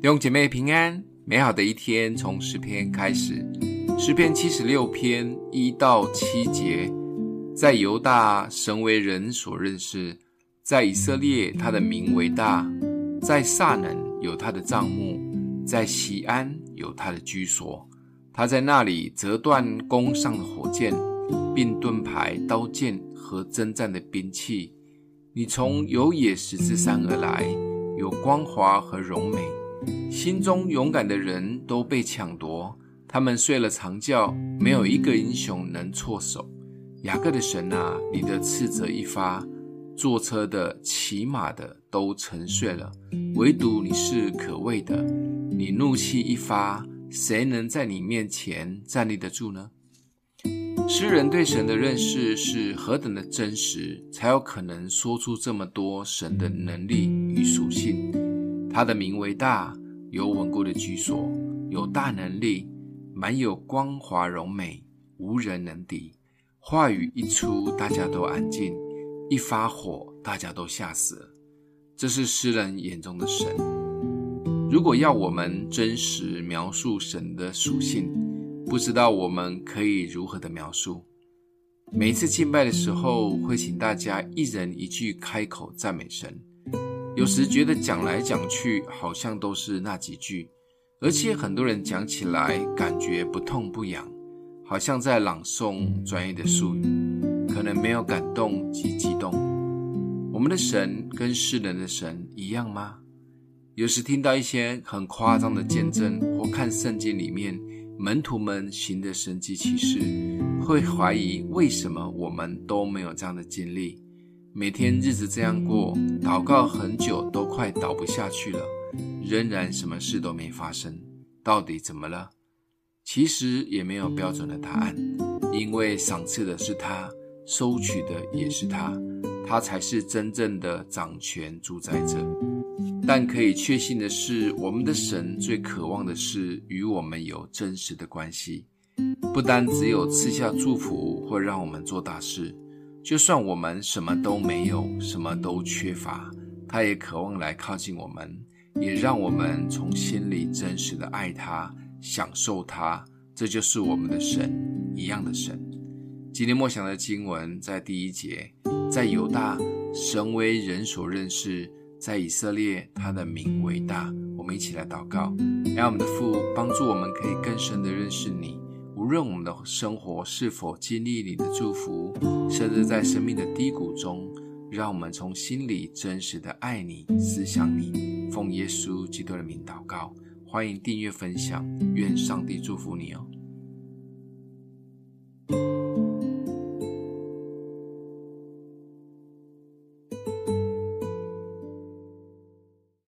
弟兄姐妹平安，美好的一天从诗篇开始。诗篇七十六篇一到七节，在犹大神为人所认识，在以色列他的名为大，在撒冷有他的帐幕，在西安有他的居所。他在那里折断弓上的火箭，并盾牌、刀剑和征战的兵器。你从有野石之山而来，有光华和荣美。心中勇敢的人都被抢夺，他们睡了长觉，没有一个英雄能措手。雅各的神啊，你的斥责一发，坐车的、骑马的都沉睡了，唯独你是可畏的。你怒气一发，谁能在你面前站立得住呢？诗人对神的认识是何等的真实，才有可能说出这么多神的能力与属性。他的名为大。有稳固的居所，有大能力，满有光华荣美，无人能敌。话语一出，大家都安静；一发火，大家都吓死了。这是诗人眼中的神。如果要我们真实描述神的属性，不知道我们可以如何的描述。每一次敬拜的时候，会请大家一人一句开口赞美神。有时觉得讲来讲去好像都是那几句，而且很多人讲起来感觉不痛不痒，好像在朗诵专业的术语，可能没有感动及激动。我们的神跟世人的神一样吗？有时听到一些很夸张的见证，或看圣经里面门徒们行的神迹奇事，会怀疑为什么我们都没有这样的经历。每天日子这样过，祷告很久都快祷不下去了，仍然什么事都没发生，到底怎么了？其实也没有标准的答案，因为赏赐的是他，收取的也是他，他才是真正的掌权主宰者。但可以确信的是，我们的神最渴望的是与我们有真实的关系，不单只有赐下祝福或让我们做大事。就算我们什么都没有，什么都缺乏，他也渴望来靠近我们，也让我们从心里真实的爱他，享受他。这就是我们的神，一样的神。今天默想的经文在第一节，在犹大，神为人所认识；在以色列，他的名为大。我们一起来祷告，让我们的父帮助我们，可以更深的认识你。无论我们的生活是否经历你的祝福，甚至在生命的低谷中，让我们从心里真实的爱你、思想你。奉耶稣基督的名祷告，欢迎订阅分享，愿上帝祝福你哦。